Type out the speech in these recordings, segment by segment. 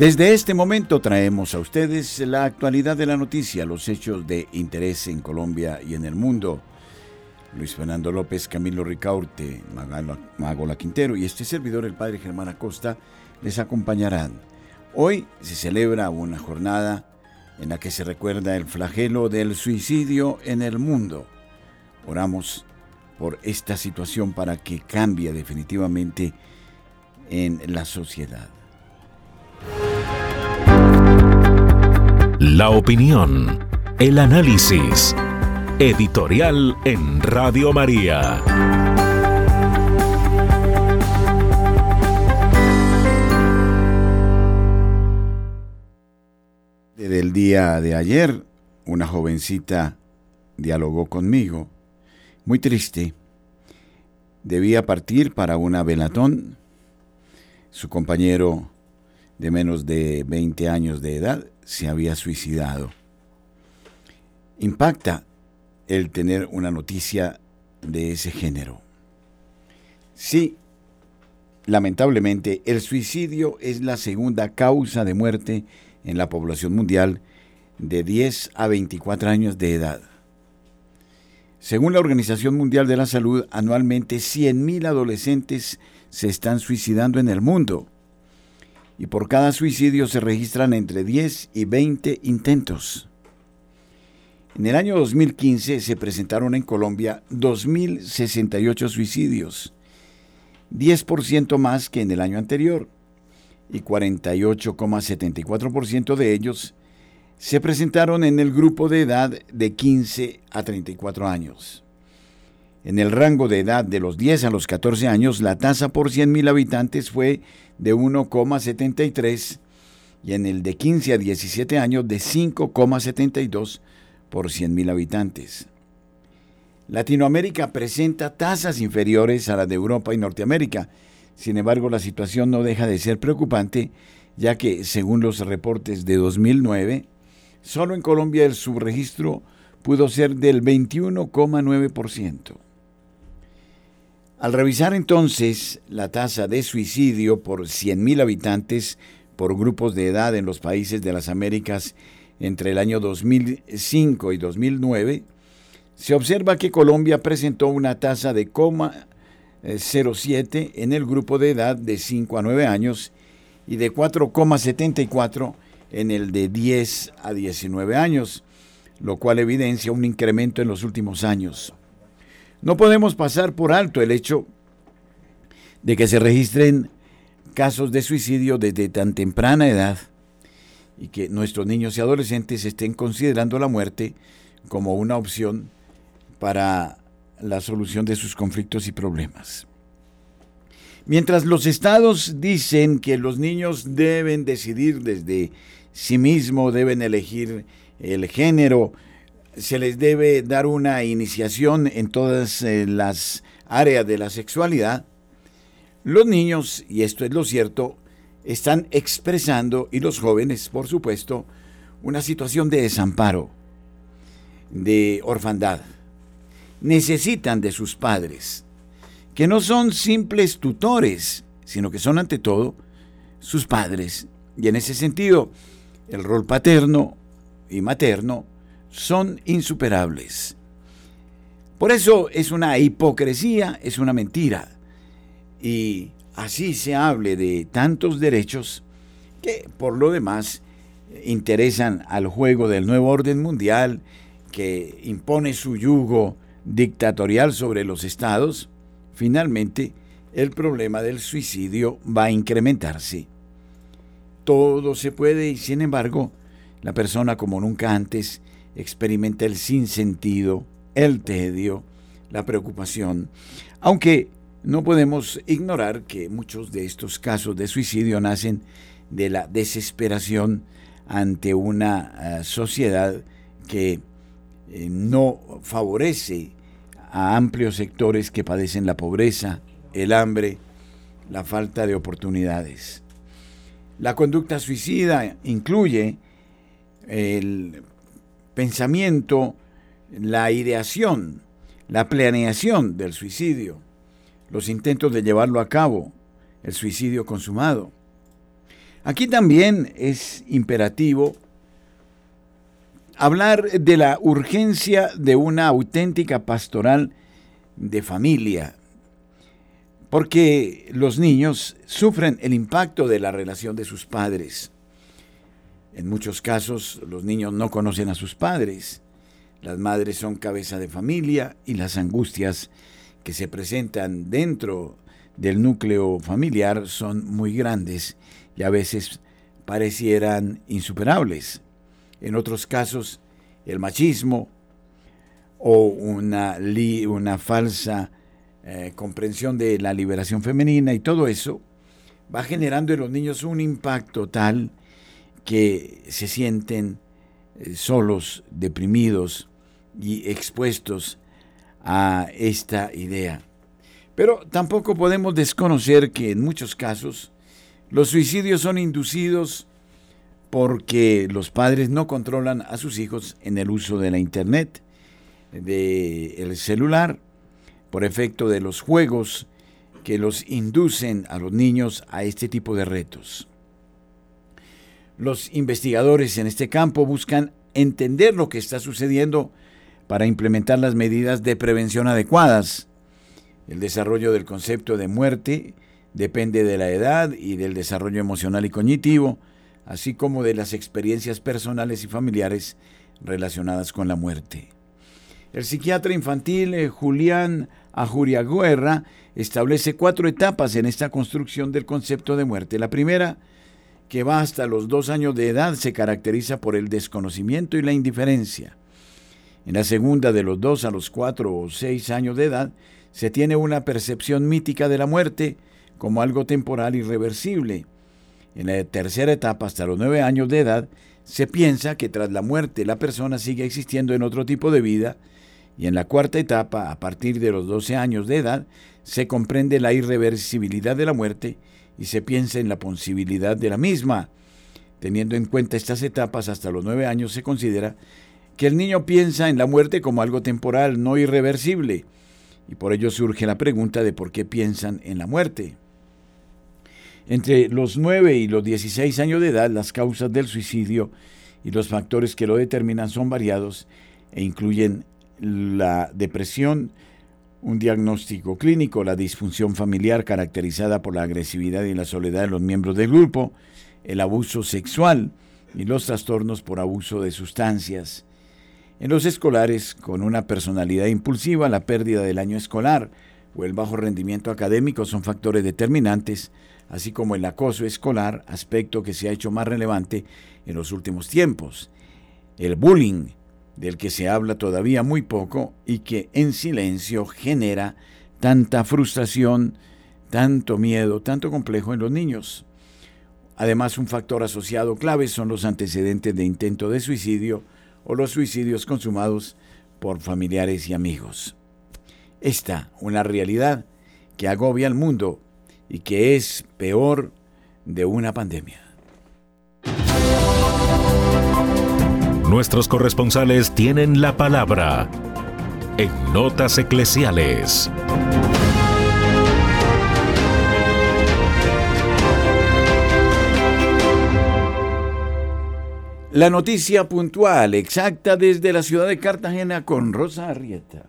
Desde este momento traemos a ustedes la actualidad de la noticia, los hechos de interés en Colombia y en el mundo. Luis Fernando López, Camilo Ricaurte, Magola Quintero y este servidor, el padre Germán Acosta, les acompañarán. Hoy se celebra una jornada en la que se recuerda el flagelo del suicidio en el mundo. Oramos por esta situación para que cambie definitivamente en la sociedad. La opinión, el análisis. Editorial en Radio María. Desde el día de ayer, una jovencita dialogó conmigo, muy triste. Debía partir para una velatón. Su compañero de menos de 20 años de edad se había suicidado. Impacta el tener una noticia de ese género. Sí, lamentablemente, el suicidio es la segunda causa de muerte en la población mundial de 10 a 24 años de edad. Según la Organización Mundial de la Salud, anualmente 100.000 adolescentes se están suicidando en el mundo y por cada suicidio se registran entre 10 y 20 intentos. En el año 2015 se presentaron en Colombia 2.068 suicidios, 10% más que en el año anterior, y 48,74% de ellos se presentaron en el grupo de edad de 15 a 34 años. En el rango de edad de los 10 a los 14 años, la tasa por 100.000 habitantes fue de 1,73 y en el de 15 a 17 años de 5,72 por 100.000 habitantes. Latinoamérica presenta tasas inferiores a las de Europa y Norteamérica. Sin embargo, la situación no deja de ser preocupante, ya que, según los reportes de 2009, solo en Colombia el subregistro pudo ser del 21,9%. Al revisar entonces la tasa de suicidio por 100.000 habitantes por grupos de edad en los países de las Américas entre el año 2005 y 2009, se observa que Colombia presentó una tasa de 0,07 en el grupo de edad de 5 a 9 años y de 4,74 en el de 10 a 19 años, lo cual evidencia un incremento en los últimos años. No podemos pasar por alto el hecho de que se registren casos de suicidio desde tan temprana edad y que nuestros niños y adolescentes estén considerando la muerte como una opción para la solución de sus conflictos y problemas. Mientras los estados dicen que los niños deben decidir desde sí mismos, deben elegir el género, se les debe dar una iniciación en todas eh, las áreas de la sexualidad, los niños, y esto es lo cierto, están expresando, y los jóvenes, por supuesto, una situación de desamparo, de orfandad. Necesitan de sus padres, que no son simples tutores, sino que son ante todo sus padres. Y en ese sentido, el rol paterno y materno son insuperables. Por eso es una hipocresía, es una mentira. Y así se hable de tantos derechos que por lo demás interesan al juego del nuevo orden mundial que impone su yugo dictatorial sobre los estados, finalmente el problema del suicidio va a incrementarse. Todo se puede y sin embargo la persona como nunca antes experimenta el sinsentido, el tedio, la preocupación, aunque no podemos ignorar que muchos de estos casos de suicidio nacen de la desesperación ante una eh, sociedad que eh, no favorece a amplios sectores que padecen la pobreza, el hambre, la falta de oportunidades. La conducta suicida incluye el pensamiento, la ideación, la planeación del suicidio, los intentos de llevarlo a cabo, el suicidio consumado. Aquí también es imperativo hablar de la urgencia de una auténtica pastoral de familia, porque los niños sufren el impacto de la relación de sus padres. En muchos casos los niños no conocen a sus padres, las madres son cabeza de familia y las angustias que se presentan dentro del núcleo familiar son muy grandes y a veces parecieran insuperables. En otros casos, el machismo o una, una falsa eh, comprensión de la liberación femenina y todo eso va generando en los niños un impacto tal que se sienten eh, solos, deprimidos y expuestos a esta idea. Pero tampoco podemos desconocer que en muchos casos los suicidios son inducidos porque los padres no controlan a sus hijos en el uso de la internet, del celular, por efecto de los juegos que los inducen a los niños a este tipo de retos. Los investigadores en este campo buscan entender lo que está sucediendo para implementar las medidas de prevención adecuadas. El desarrollo del concepto de muerte depende de la edad y del desarrollo emocional y cognitivo, así como de las experiencias personales y familiares relacionadas con la muerte. El psiquiatra infantil eh, Julián Ajuriaguerra establece cuatro etapas en esta construcción del concepto de muerte. La primera, que va hasta los dos años de edad, se caracteriza por el desconocimiento y la indiferencia. En la segunda, de los dos a los cuatro o seis años de edad, se tiene una percepción mítica de la muerte como algo temporal irreversible. En la tercera etapa, hasta los nueve años de edad, se piensa que tras la muerte la persona sigue existiendo en otro tipo de vida, y en la cuarta etapa, a partir de los doce años de edad, se comprende la irreversibilidad de la muerte y se piensa en la posibilidad de la misma. Teniendo en cuenta estas etapas, hasta los nueve años se considera que el niño piensa en la muerte como algo temporal, no irreversible, y por ello surge la pregunta de por qué piensan en la muerte. Entre los 9 y los 16 años de edad, las causas del suicidio y los factores que lo determinan son variados e incluyen la depresión, un diagnóstico clínico, la disfunción familiar caracterizada por la agresividad y la soledad de los miembros del grupo, el abuso sexual y los trastornos por abuso de sustancias, en los escolares, con una personalidad impulsiva, la pérdida del año escolar o el bajo rendimiento académico son factores determinantes, así como el acoso escolar, aspecto que se ha hecho más relevante en los últimos tiempos. El bullying, del que se habla todavía muy poco y que en silencio genera tanta frustración, tanto miedo, tanto complejo en los niños. Además, un factor asociado clave son los antecedentes de intento de suicidio, o los suicidios consumados por familiares y amigos. Esta, una realidad que agobia al mundo y que es peor de una pandemia. Nuestros corresponsales tienen la palabra en Notas Eclesiales. La noticia puntual, exacta desde la ciudad de Cartagena con Rosa Arrieta.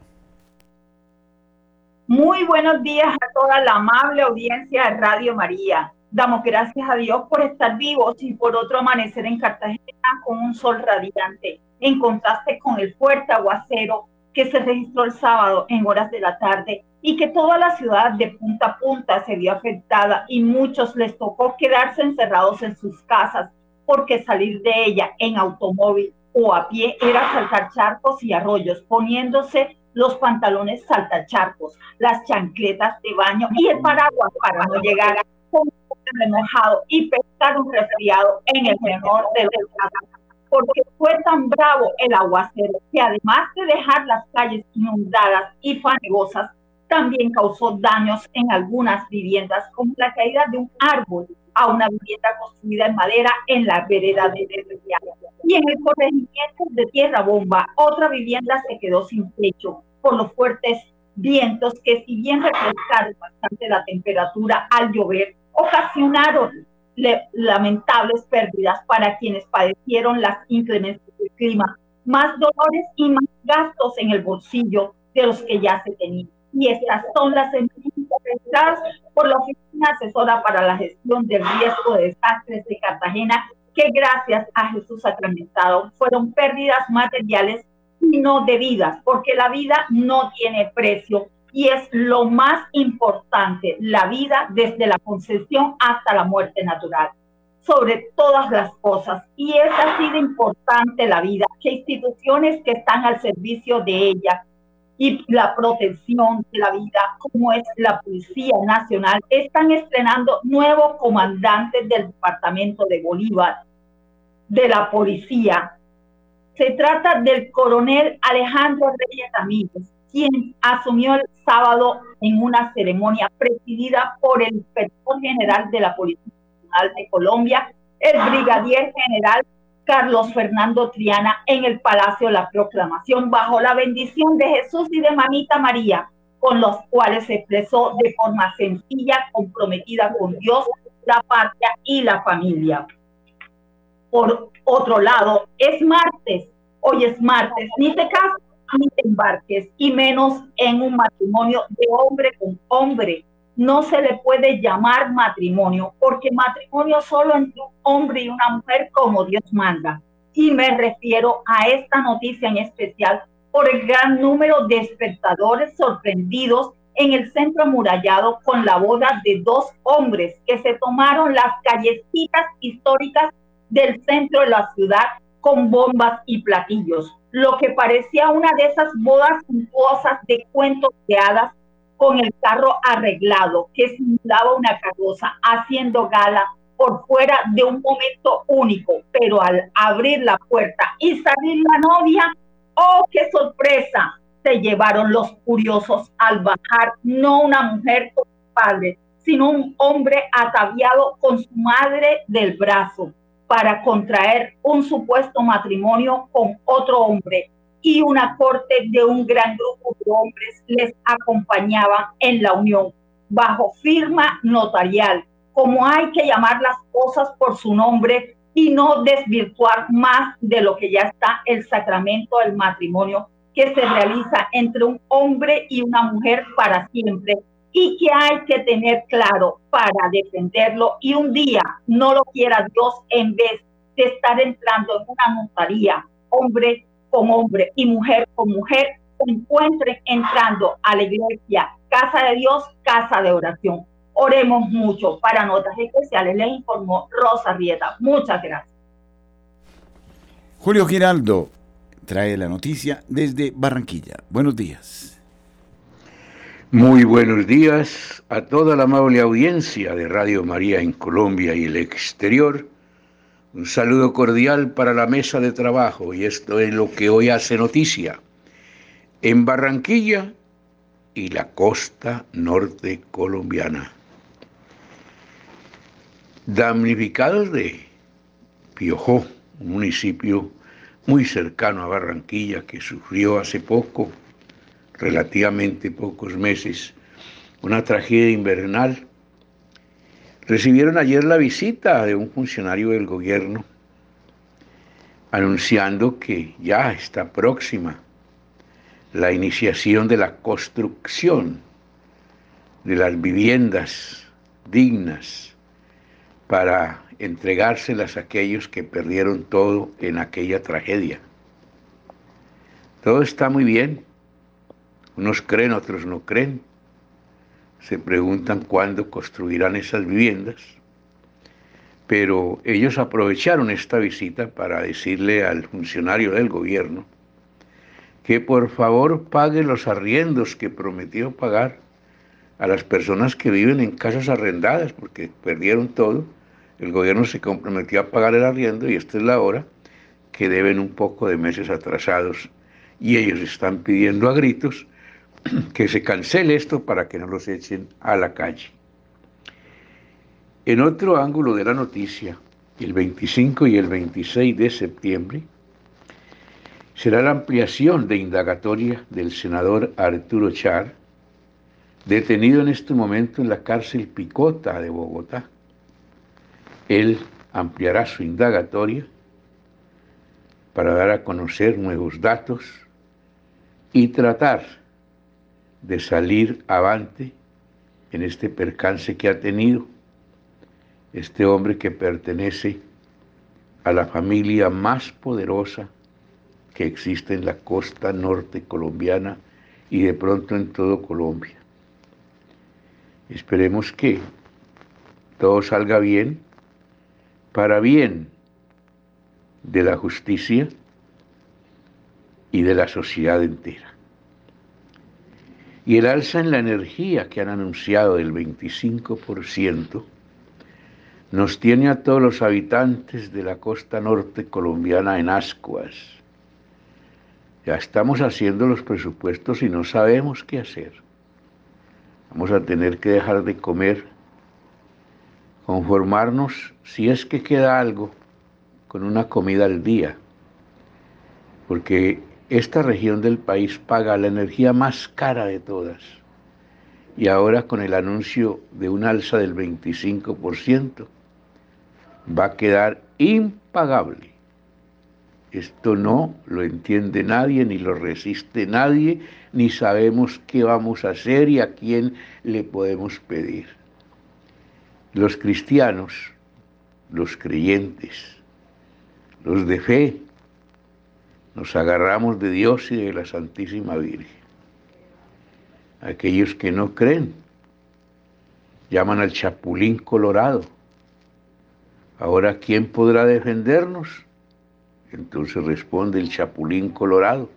Muy buenos días a toda la amable audiencia de Radio María. Damos gracias a Dios por estar vivos y por otro amanecer en Cartagena con un sol radiante, en contraste con el fuerte aguacero que se registró el sábado en horas de la tarde y que toda la ciudad de punta a punta se vio afectada y muchos les tocó quedarse encerrados en sus casas porque salir de ella en automóvil o a pie era saltar charcos y arroyos, poniéndose los pantalones saltacharcos, las chancletas de baño y el paraguas para no llegar a remojado y pescar un resfriado en el menor de los casos. Porque fue tan bravo el aguacero que además de dejar las calles inundadas y fanegosas, también causó daños en algunas viviendas, como la caída de un árbol a una vivienda construida en madera en la vereda de Derriá. Y en el corregimiento de Tierra Bomba, otra vivienda se quedó sin techo por los fuertes vientos que si bien refrescaron bastante la temperatura al llover, ocasionaron lamentables pérdidas para quienes padecieron las inclemencias del clima, más dolores y más gastos en el bolsillo de los que ya se tenían. Y estas son las empresas por la Oficina Asesora para la Gestión del Riesgo de Desastres de Cartagena, que gracias a Jesús sacramentado fueron pérdidas materiales y no debidas, porque la vida no tiene precio y es lo más importante, la vida desde la concepción hasta la muerte natural, sobre todas las cosas. Y es así de importante la vida, que instituciones que están al servicio de ella y la protección de la vida, como es la Policía Nacional, están estrenando nuevos comandantes del Departamento de Bolívar, de la Policía. Se trata del coronel Alejandro Reyes Ramírez, quien asumió el sábado en una ceremonia presidida por el inspector general de la Policía Nacional de Colombia, el brigadier general Carlos Fernando Triana, en el Palacio de la Proclamación, bajo la bendición de Jesús y de Mamita María, con los cuales se expresó de forma sencilla, comprometida con Dios, la patria y la familia. Por otro lado, es martes, hoy es martes, ni te ni te embarques, y menos en un matrimonio de hombre con hombre. No se le puede llamar matrimonio, porque matrimonio solo entre un hombre y una mujer como Dios manda. Y me refiero a esta noticia en especial por el gran número de espectadores sorprendidos en el centro amurallado con la boda de dos hombres que se tomaron las callecitas históricas del centro de la ciudad con bombas y platillos lo que parecía una de esas bodas suntuosas de cuentos de hadas con el carro arreglado que simulaba una carroza haciendo gala por fuera de un momento único, pero al abrir la puerta y salir la novia, ¡oh, qué sorpresa! Se llevaron los curiosos al bajar no una mujer con su padre, sino un hombre ataviado con su madre del brazo para contraer un supuesto matrimonio con otro hombre. Y una corte de un gran grupo de hombres les acompañaba en la unión bajo firma notarial, como hay que llamar las cosas por su nombre y no desvirtuar más de lo que ya está el sacramento del matrimonio que se realiza entre un hombre y una mujer para siempre y que hay que tener claro para defenderlo y un día no lo quiera Dios en vez de estar entrando en una notaría, hombre con hombre y mujer con mujer, encuentren entrando a la iglesia, casa de Dios, casa de oración. Oremos mucho. Para notas especiales les informó Rosa Rieta. Muchas gracias. Julio Giraldo trae la noticia desde Barranquilla. Buenos días. Muy buenos días a toda la amable audiencia de Radio María en Colombia y el exterior. Un saludo cordial para la mesa de trabajo y esto es lo que hoy hace noticia. En Barranquilla y la costa norte colombiana. Damnificados de Piojó, un municipio muy cercano a Barranquilla que sufrió hace poco relativamente pocos meses, una tragedia invernal, recibieron ayer la visita de un funcionario del gobierno anunciando que ya está próxima la iniciación de la construcción de las viviendas dignas para entregárselas a aquellos que perdieron todo en aquella tragedia. Todo está muy bien, unos creen, otros no creen. Se preguntan cuándo construirán esas viviendas. Pero ellos aprovecharon esta visita para decirle al funcionario del gobierno que por favor pague los arriendos que prometió pagar a las personas que viven en casas arrendadas, porque perdieron todo. El gobierno se comprometió a pagar el arriendo y esta es la hora que deben un poco de meses atrasados y ellos están pidiendo a gritos que se cancele esto para que no los echen a la calle. En otro ángulo de la noticia, el 25 y el 26 de septiembre, será la ampliación de indagatoria del senador Arturo Char, detenido en este momento en la cárcel Picota de Bogotá. Él ampliará su indagatoria para dar a conocer nuevos datos y tratar de salir avante en este percance que ha tenido este hombre que pertenece a la familia más poderosa que existe en la costa norte colombiana y de pronto en todo Colombia. Esperemos que todo salga bien, para bien de la justicia y de la sociedad entera. Y el alza en la energía que han anunciado del 25% nos tiene a todos los habitantes de la costa norte colombiana en ascuas. Ya estamos haciendo los presupuestos y no sabemos qué hacer. Vamos a tener que dejar de comer, conformarnos, si es que queda algo, con una comida al día, porque esta región del país paga la energía más cara de todas. Y ahora con el anuncio de un alza del 25%, va a quedar impagable. Esto no lo entiende nadie, ni lo resiste nadie, ni sabemos qué vamos a hacer y a quién le podemos pedir. Los cristianos, los creyentes, los de fe, nos agarramos de Dios y de la Santísima Virgen. Aquellos que no creen llaman al chapulín colorado. Ahora, ¿quién podrá defendernos? Entonces responde el chapulín colorado.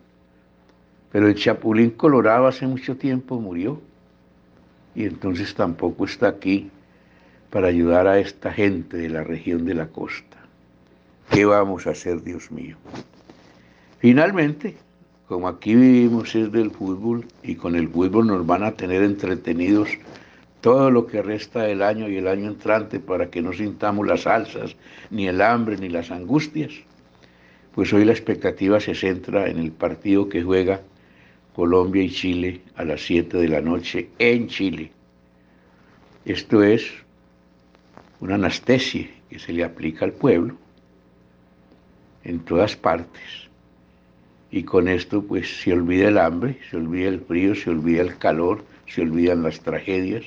Pero el chapulín colorado hace mucho tiempo murió y entonces tampoco está aquí para ayudar a esta gente de la región de la costa. ¿Qué vamos a hacer, Dios mío? Finalmente, como aquí vivimos es del fútbol y con el fútbol nos van a tener entretenidos todo lo que resta del año y el año entrante para que no sintamos las alzas, ni el hambre, ni las angustias, pues hoy la expectativa se centra en el partido que juega Colombia y Chile a las 7 de la noche en Chile. Esto es una anestesia que se le aplica al pueblo en todas partes. Y con esto pues se olvida el hambre, se olvida el frío, se olvida el calor, se olvidan las tragedias,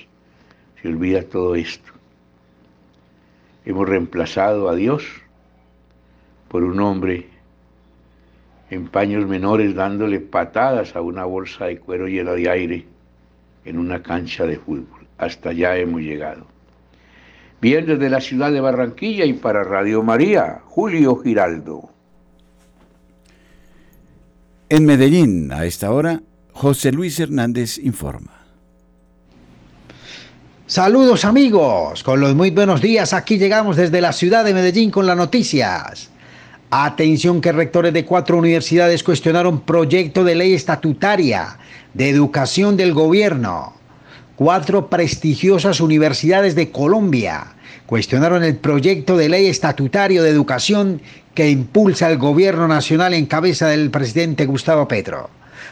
se olvida todo esto. Hemos reemplazado a Dios por un hombre en paños menores dándole patadas a una bolsa de cuero llena de aire en una cancha de fútbol. Hasta allá hemos llegado. Bien desde la ciudad de Barranquilla y para Radio María, Julio Giraldo. En Medellín, a esta hora, José Luis Hernández informa. Saludos amigos, con los muy buenos días, aquí llegamos desde la ciudad de Medellín con las noticias. Atención que rectores de cuatro universidades cuestionaron proyecto de ley estatutaria de educación del gobierno cuatro prestigiosas universidades de Colombia cuestionaron el proyecto de ley estatutario de educación que impulsa el gobierno nacional en cabeza del presidente Gustavo Petro,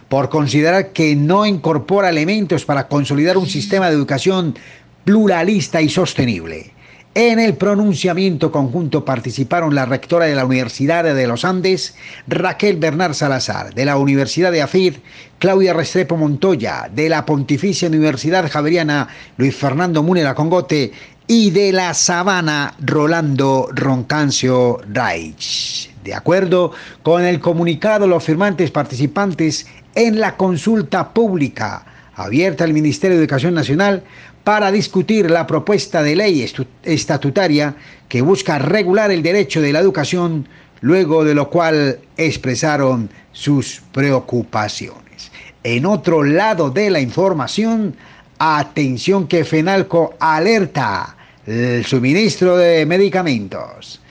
por considerar que no incorpora elementos para consolidar un sistema de educación pluralista y sostenible. En el pronunciamiento conjunto participaron la rectora de la Universidad de los Andes, Raquel Bernard Salazar, de la Universidad de AFIR, Claudia Restrepo Montoya, de la Pontificia Universidad Javeriana, Luis Fernando Múnera Congote, y de la Sabana, Rolando Roncancio Reich. De acuerdo con el comunicado, los firmantes participantes en la consulta pública abierta al Ministerio de Educación Nacional para discutir la propuesta de ley estatutaria que busca regular el derecho de la educación luego de lo cual expresaron sus preocupaciones. En otro lado de la información, atención que FENALCO alerta el suministro de medicamentos.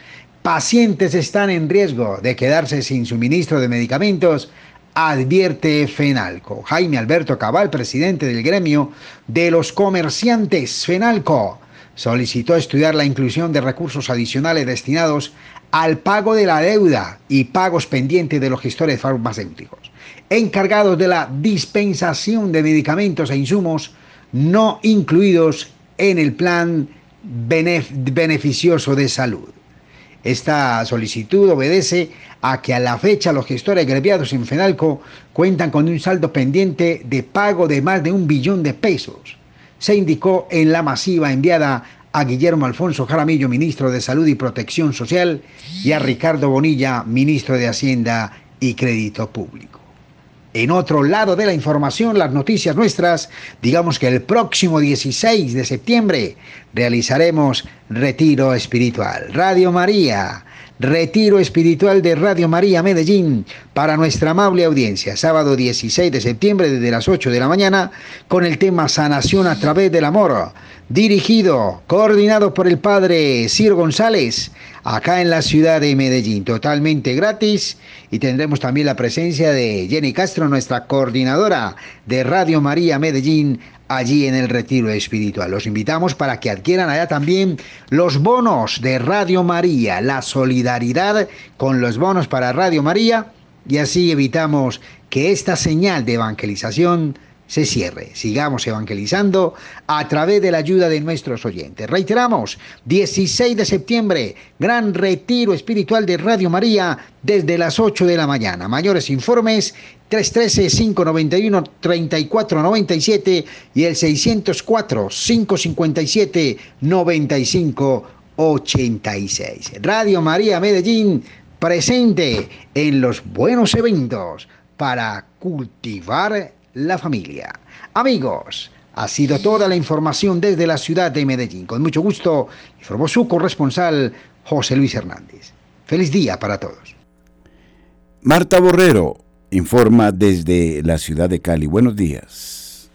Pacientes están en riesgo de quedarse sin suministro de medicamentos, advierte FENALCO. Jaime Alberto Cabal, presidente del gremio de los comerciantes FENALCO, solicitó estudiar la inclusión de recursos adicionales destinados al pago de la deuda y pagos pendientes de los gestores farmacéuticos, encargados de la dispensación de medicamentos e insumos no incluidos en el plan beneficioso de salud. Esta solicitud obedece a que a la fecha los gestores gremiados en FENALCO cuentan con un saldo pendiente de pago de más de un billón de pesos. Se indicó en la masiva enviada a Guillermo Alfonso Jaramillo, ministro de Salud y Protección Social, y a Ricardo Bonilla, ministro de Hacienda y Crédito Público. En otro lado de la información, las noticias nuestras, digamos que el próximo 16 de septiembre realizaremos retiro espiritual. Radio María, retiro espiritual de Radio María Medellín para nuestra amable audiencia. Sábado 16 de septiembre desde las 8 de la mañana con el tema Sanación a través del amor dirigido, coordinado por el padre Ciro González, acá en la ciudad de Medellín, totalmente gratis. Y tendremos también la presencia de Jenny Castro, nuestra coordinadora de Radio María Medellín, allí en el retiro espiritual. Los invitamos para que adquieran allá también los bonos de Radio María, la solidaridad con los bonos para Radio María. Y así evitamos que esta señal de evangelización se cierre. Sigamos evangelizando a través de la ayuda de nuestros oyentes. Reiteramos, 16 de septiembre, gran retiro espiritual de Radio María desde las 8 de la mañana. Mayores informes 313-591-3497 y el 604-557-9586. Radio María Medellín presente en los buenos eventos para cultivar la familia. Amigos, ha sido toda la información desde la ciudad de Medellín. Con mucho gusto, informó su corresponsal José Luis Hernández. Feliz día para todos. Marta Borrero informa desde la ciudad de Cali. Buenos días.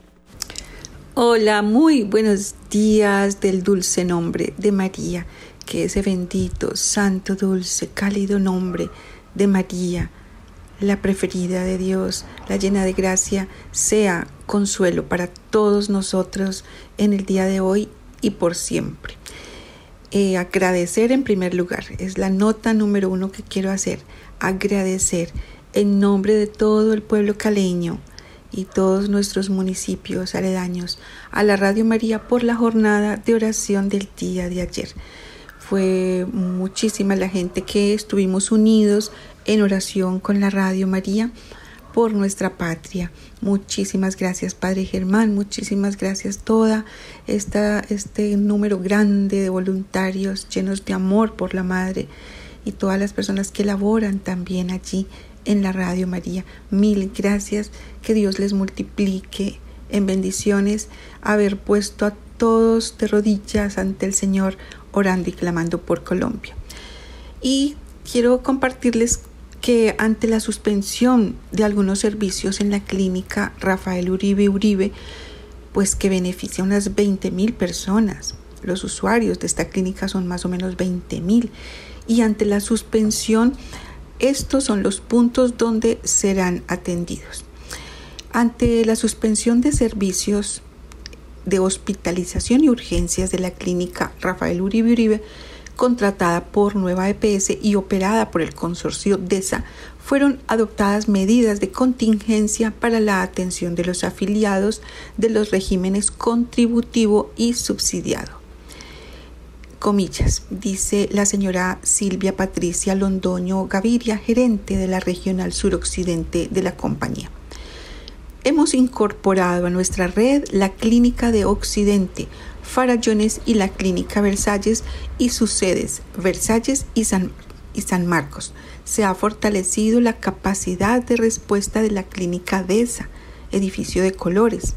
Hola, muy buenos días del dulce nombre de María, que ese bendito, santo, dulce, cálido nombre de María la preferida de Dios, la llena de gracia, sea consuelo para todos nosotros en el día de hoy y por siempre. Eh, agradecer en primer lugar, es la nota número uno que quiero hacer, agradecer en nombre de todo el pueblo caleño y todos nuestros municipios aledaños a la Radio María por la jornada de oración del día de ayer. Fue muchísima la gente que estuvimos unidos en oración con la Radio María por nuestra patria. Muchísimas gracias, Padre Germán, muchísimas gracias toda esta, este número grande de voluntarios llenos de amor por la Madre y todas las personas que laboran también allí en la Radio María. Mil gracias, que Dios les multiplique en bendiciones haber puesto a todos de rodillas ante el Señor orando y clamando por Colombia. Y quiero compartirles que ante la suspensión de algunos servicios en la clínica Rafael Uribe Uribe, pues que beneficia a unas 20 mil personas. Los usuarios de esta clínica son más o menos 20 mil. Y ante la suspensión, estos son los puntos donde serán atendidos. Ante la suspensión de servicios de hospitalización y urgencias de la clínica Rafael Uribe Uribe, contratada por Nueva EPS y operada por el consorcio DESA, fueron adoptadas medidas de contingencia para la atención de los afiliados de los regímenes contributivo y subsidiado. Comillas, dice la señora Silvia Patricia Londoño Gaviria, gerente de la regional suroccidente de la compañía. Hemos incorporado a nuestra red la Clínica de Occidente, Farallones y la Clínica Versalles y sus sedes, Versalles y San, y San Marcos. Se ha fortalecido la capacidad de respuesta de la Clínica DESA, edificio de colores,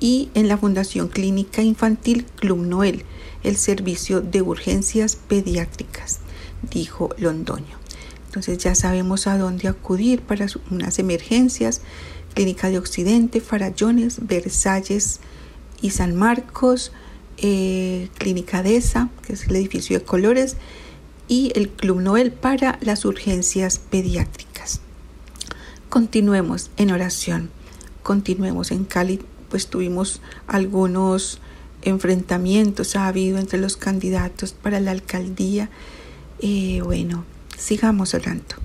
y en la Fundación Clínica Infantil Club Noel, el servicio de urgencias pediátricas, dijo Londoño. Entonces ya sabemos a dónde acudir para unas emergencias. Clínica de Occidente, Farallones, Versalles y San Marcos, eh, Clínica DESA, que es el edificio de colores, y el Club Noel para las urgencias pediátricas. Continuemos en oración, continuemos en Cali, pues tuvimos algunos enfrentamientos, ha habido entre los candidatos para la alcaldía. Eh, bueno, sigamos orando,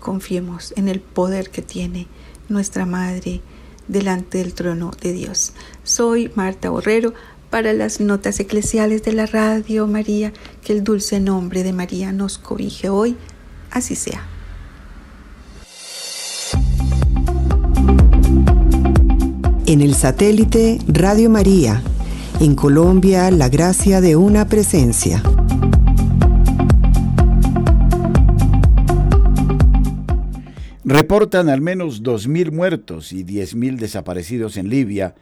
confiemos en el poder que tiene nuestra Madre delante del trono de Dios. Soy Marta Borrero para las notas eclesiales de la Radio María, que el dulce nombre de María nos cobije hoy, así sea. En el satélite Radio María, en Colombia, la gracia de una presencia. Reportan al menos 2.000 muertos y 10.000 desaparecidos en Libia,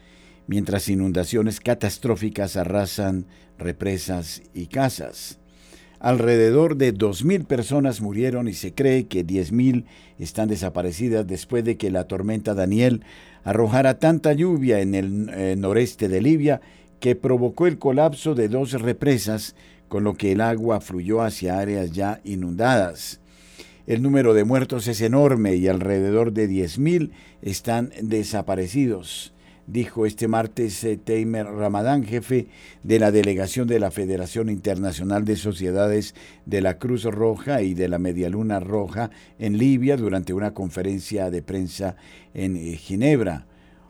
mientras inundaciones catastróficas arrasan represas y casas. Alrededor de 2.000 personas murieron y se cree que 10.000 están desaparecidas después de que la tormenta Daniel arrojara tanta lluvia en el eh, noreste de Libia que provocó el colapso de dos represas, con lo que el agua fluyó hacia áreas ya inundadas. El número de muertos es enorme y alrededor de 10.000 están desaparecidos, dijo este martes eh, Teimer Ramadán, jefe de la delegación de la Federación Internacional de Sociedades de la Cruz Roja y de la Medialuna Roja en Libia durante una conferencia de prensa en eh, Ginebra.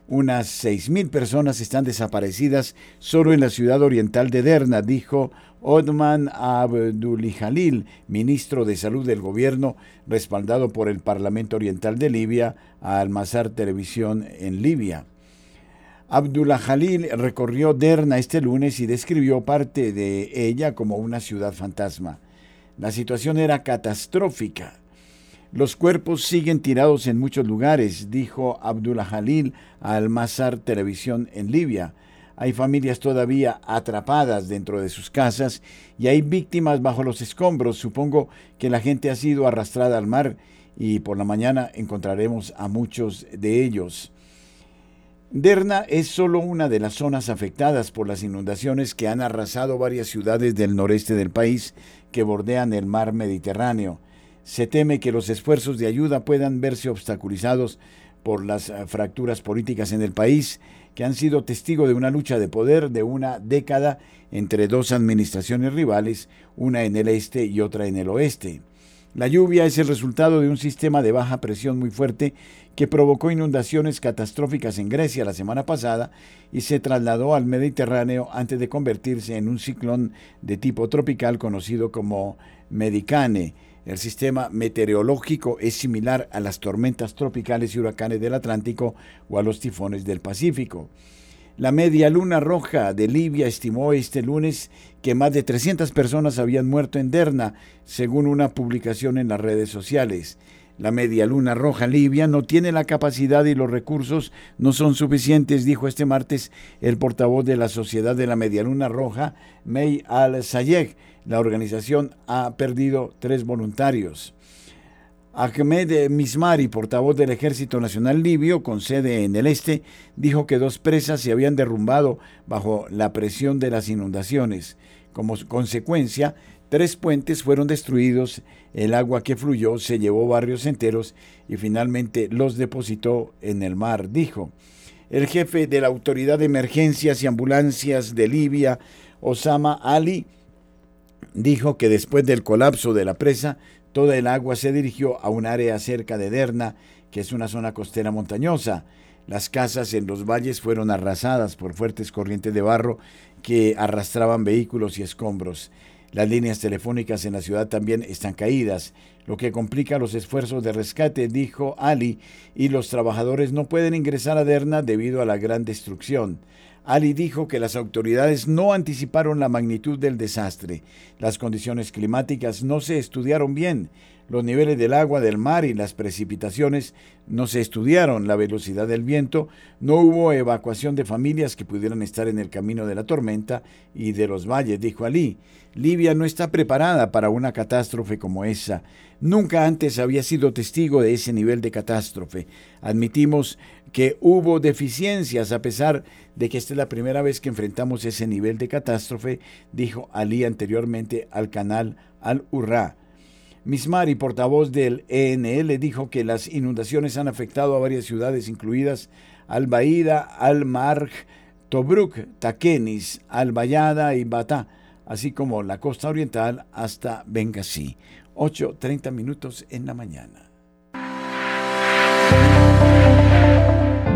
Unas 6.000 personas están desaparecidas solo en la ciudad oriental de Derna, dijo Odman Abdulijalil, ministro de Salud del gobierno, respaldado por el Parlamento Oriental de Libia, a Almazar Televisión en Libia. Abdullah Jalil recorrió Derna este lunes y describió parte de ella como una ciudad fantasma. La situación era catastrófica. Los cuerpos siguen tirados en muchos lugares, dijo Abdullah Jalil a Almazar Televisión en Libia. Hay familias todavía atrapadas dentro de sus casas y hay víctimas bajo los escombros. Supongo que la gente ha sido arrastrada al mar y por la mañana encontraremos a muchos de ellos. Derna es solo una de las zonas afectadas por las inundaciones que han arrasado varias ciudades del noreste del país que bordean el mar Mediterráneo. Se teme que los esfuerzos de ayuda puedan verse obstaculizados por las eh, fracturas políticas en el país, que han sido testigo de una lucha de poder de una década entre dos administraciones rivales, una en el este y otra en el oeste. La lluvia es el resultado de un sistema de baja presión muy fuerte que provocó inundaciones catastróficas en Grecia la semana pasada y se trasladó al Mediterráneo antes de convertirse en un ciclón de tipo tropical conocido como Medicane el sistema meteorológico es similar a las tormentas tropicales y huracanes del Atlántico o a los tifones del Pacífico. La Media Luna Roja de Libia estimó este lunes que más de 300 personas habían muerto en Derna, según una publicación en las redes sociales. La Media Luna Roja Libia no tiene la capacidad y los recursos no son suficientes, dijo este martes el portavoz de la Sociedad de la Media Luna Roja, May Al-Sayeg, la organización ha perdido tres voluntarios. Ahmed Mismari, portavoz del Ejército Nacional Libio, con sede en el este, dijo que dos presas se habían derrumbado bajo la presión de las inundaciones. Como consecuencia, tres puentes fueron destruidos, el agua que fluyó se llevó barrios enteros y finalmente los depositó en el mar, dijo. El jefe de la Autoridad de Emergencias y Ambulancias de Libia, Osama Ali, dijo que después del colapso de la presa, toda el agua se dirigió a un área cerca de Derna, que es una zona costera montañosa. Las casas en los valles fueron arrasadas por fuertes corrientes de barro que arrastraban vehículos y escombros. Las líneas telefónicas en la ciudad también están caídas, lo que complica los esfuerzos de rescate, dijo Ali, y los trabajadores no pueden ingresar a Derna debido a la gran destrucción. Ali dijo que las autoridades no anticiparon la magnitud del desastre. Las condiciones climáticas no se estudiaron bien. Los niveles del agua del mar y las precipitaciones no se estudiaron. La velocidad del viento. No hubo evacuación de familias que pudieran estar en el camino de la tormenta y de los valles, dijo Ali. Libia no está preparada para una catástrofe como esa. Nunca antes había sido testigo de ese nivel de catástrofe. Admitimos que hubo deficiencias a pesar de que esta es la primera vez que enfrentamos ese nivel de catástrofe, dijo Ali anteriormente al canal Al-Urra. Mismari, portavoz del ENL, dijo que las inundaciones han afectado a varias ciudades, incluidas Al-Baida, Al-Marj, Tobruk, Takenis, Al-Bayada y Batá, así como la costa oriental hasta Benghazi. 8.30 minutos en la mañana.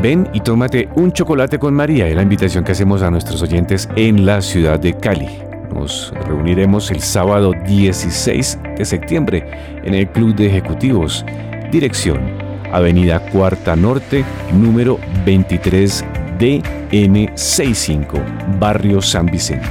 Ven y tómate un chocolate con María, es la invitación que hacemos a nuestros oyentes en la ciudad de Cali. Nos reuniremos el sábado 16 de septiembre en el Club de Ejecutivos. Dirección, Avenida Cuarta Norte, número 23 DN65, Barrio San Vicente.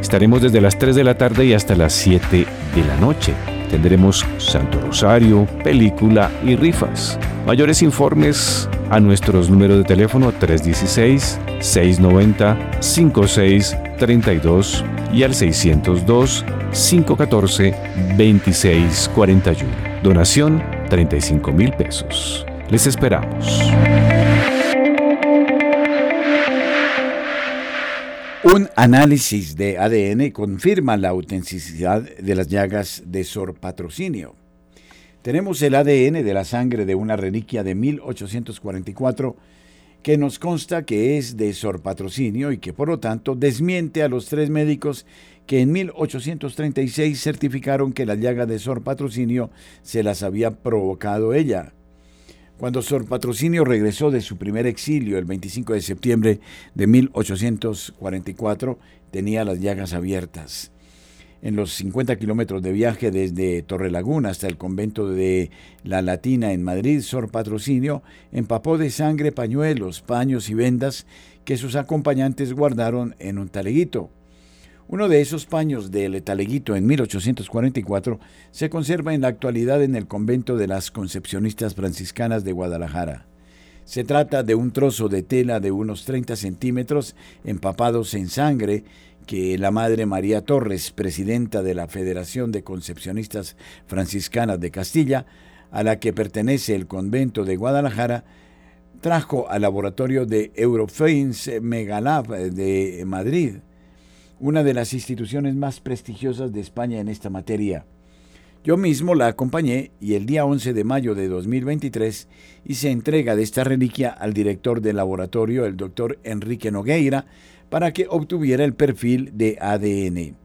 Estaremos desde las 3 de la tarde y hasta las 7 de la noche. Tendremos Santo Rosario, película y rifas. Mayores informes a nuestros números de teléfono 316-690-5632 y al 602-514-2641. Donación 35 mil pesos. Les esperamos. Un análisis de ADN confirma la autenticidad de las llagas de Sor Patrocinio. Tenemos el ADN de la sangre de una reliquia de 1844 que nos consta que es de Sor Patrocinio y que por lo tanto desmiente a los tres médicos que en 1836 certificaron que la llaga de Sor Patrocinio se las había provocado ella. Cuando Sor Patrocinio regresó de su primer exilio el 25 de septiembre de 1844, tenía las llagas abiertas. En los 50 kilómetros de viaje desde Torrelaguna hasta el convento de La Latina en Madrid, Sor Patrocinio empapó de sangre pañuelos, paños y vendas que sus acompañantes guardaron en un taleguito. Uno de esos paños del Taleguito en 1844 se conserva en la actualidad en el convento de las Concepcionistas Franciscanas de Guadalajara. Se trata de un trozo de tela de unos 30 centímetros empapados en sangre que la Madre María Torres, presidenta de la Federación de Concepcionistas Franciscanas de Castilla, a la que pertenece el convento de Guadalajara, trajo al laboratorio de Eurofins Megalab de Madrid una de las instituciones más prestigiosas de España en esta materia. Yo mismo la acompañé y el día 11 de mayo de 2023 hice entrega de esta reliquia al director del laboratorio, el doctor Enrique Nogueira, para que obtuviera el perfil de ADN.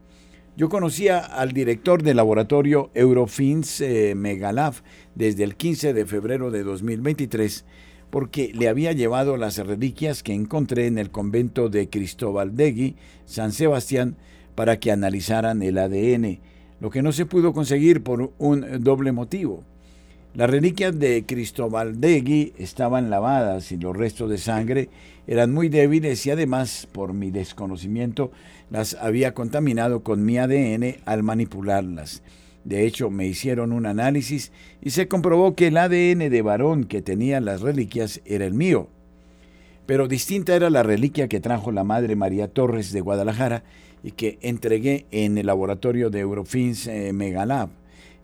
Yo conocía al director del laboratorio Eurofins eh, Megalab desde el 15 de febrero de 2023 porque le había llevado las reliquias que encontré en el convento de Cristóbal Degui, San Sebastián, para que analizaran el ADN, lo que no se pudo conseguir por un doble motivo. Las reliquias de Cristóbal Degui estaban lavadas y los restos de sangre eran muy débiles y además, por mi desconocimiento, las había contaminado con mi ADN al manipularlas. De hecho, me hicieron un análisis y se comprobó que el ADN de varón que tenía las reliquias era el mío. Pero distinta era la reliquia que trajo la Madre María Torres de Guadalajara y que entregué en el laboratorio de Eurofins eh, Megalab.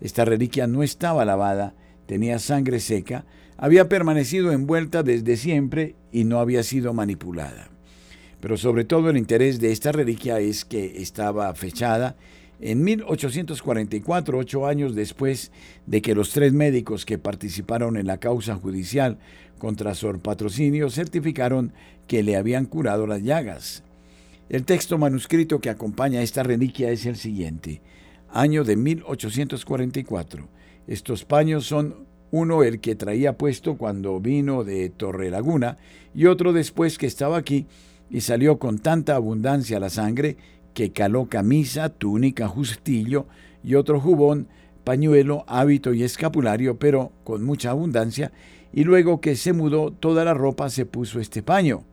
Esta reliquia no estaba lavada, tenía sangre seca, había permanecido envuelta desde siempre y no había sido manipulada. Pero sobre todo el interés de esta reliquia es que estaba fechada en 1844, ocho años después de que los tres médicos que participaron en la causa judicial contra Sor Patrocinio certificaron que le habían curado las llagas. El texto manuscrito que acompaña esta reliquia es el siguiente. Año de 1844. Estos paños son uno el que traía puesto cuando vino de Torre Laguna y otro después que estaba aquí y salió con tanta abundancia la sangre que caló camisa, túnica, justillo y otro jubón, pañuelo, hábito y escapulario, pero con mucha abundancia, y luego que se mudó toda la ropa se puso este paño.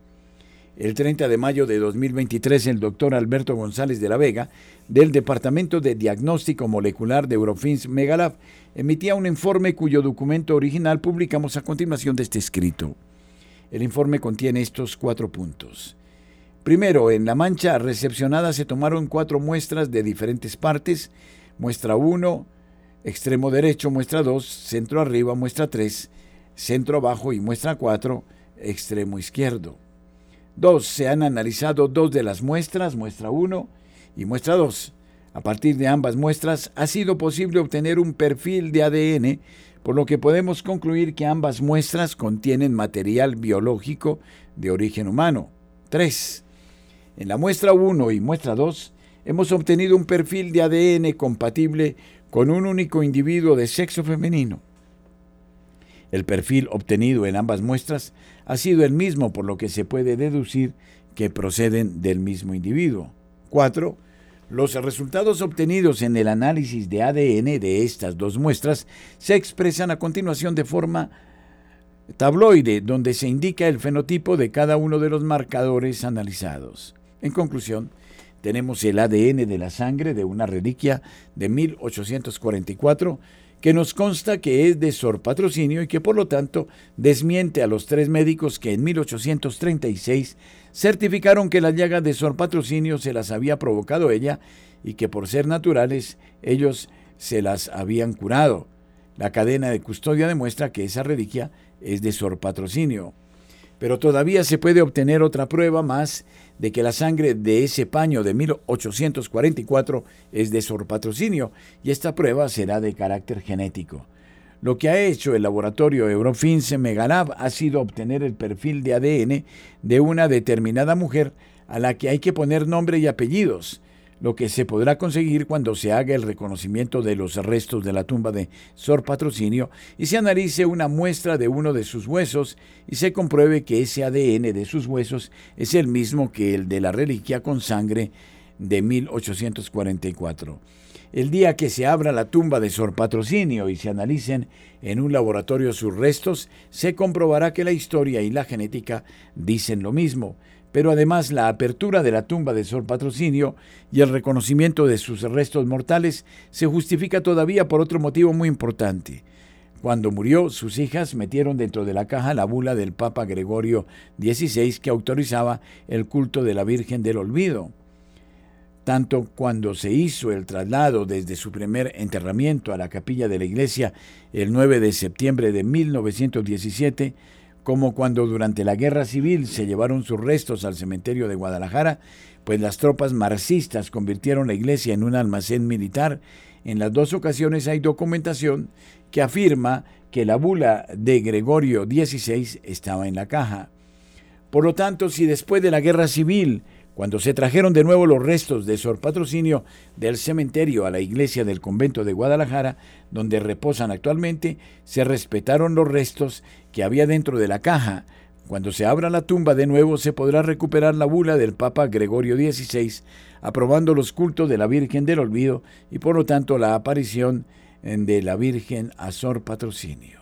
El 30 de mayo de 2023, el doctor Alberto González de la Vega, del Departamento de Diagnóstico Molecular de Eurofins Megalab, emitía un informe cuyo documento original publicamos a continuación de este escrito. El informe contiene estos cuatro puntos. Primero, en la mancha recepcionada se tomaron cuatro muestras de diferentes partes. Muestra 1, extremo derecho, muestra 2, centro arriba, muestra 3, centro abajo y muestra 4, extremo izquierdo. 2. Se han analizado dos de las muestras, muestra 1 y muestra 2. A partir de ambas muestras ha sido posible obtener un perfil de ADN, por lo que podemos concluir que ambas muestras contienen material biológico de origen humano. 3. En la muestra 1 y muestra 2 hemos obtenido un perfil de ADN compatible con un único individuo de sexo femenino. El perfil obtenido en ambas muestras ha sido el mismo, por lo que se puede deducir que proceden del mismo individuo. 4. Los resultados obtenidos en el análisis de ADN de estas dos muestras se expresan a continuación de forma tabloide, donde se indica el fenotipo de cada uno de los marcadores analizados. En conclusión, tenemos el ADN de la sangre de una reliquia de 1844 que nos consta que es de Sor Patrocinio y que por lo tanto desmiente a los tres médicos que en 1836 certificaron que las llagas de Sor Patrocinio se las había provocado ella y que por ser naturales ellos se las habían curado. La cadena de custodia demuestra que esa reliquia es de Sor Patrocinio. Pero todavía se puede obtener otra prueba más de que la sangre de ese paño de 1844 es de Sor Patrocinio y esta prueba será de carácter genético. Lo que ha hecho el laboratorio Eurofins Megalab ha sido obtener el perfil de ADN de una determinada mujer a la que hay que poner nombre y apellidos, lo que se podrá conseguir cuando se haga el reconocimiento de los restos de la tumba de Sor Patrocinio y se analice una muestra de uno de sus huesos y se compruebe que ese ADN de sus huesos es el mismo que el de la reliquia con sangre de 1844. El día que se abra la tumba de Sor Patrocinio y se analicen en un laboratorio sus restos, se comprobará que la historia y la genética dicen lo mismo pero además la apertura de la tumba de Sor Patrocinio y el reconocimiento de sus restos mortales se justifica todavía por otro motivo muy importante. Cuando murió, sus hijas metieron dentro de la caja la bula del Papa Gregorio XVI que autorizaba el culto de la Virgen del Olvido. Tanto cuando se hizo el traslado desde su primer enterramiento a la capilla de la iglesia el 9 de septiembre de 1917, como cuando durante la guerra civil se llevaron sus restos al cementerio de Guadalajara, pues las tropas marxistas convirtieron la iglesia en un almacén militar. En las dos ocasiones hay documentación que afirma que la bula de Gregorio XVI estaba en la caja. Por lo tanto, si después de la guerra civil cuando se trajeron de nuevo los restos de Sor Patrocinio del cementerio a la iglesia del convento de Guadalajara, donde reposan actualmente, se respetaron los restos que había dentro de la caja. Cuando se abra la tumba de nuevo se podrá recuperar la bula del Papa Gregorio XVI, aprobando los cultos de la Virgen del Olvido y por lo tanto la aparición de la Virgen a Sor Patrocinio.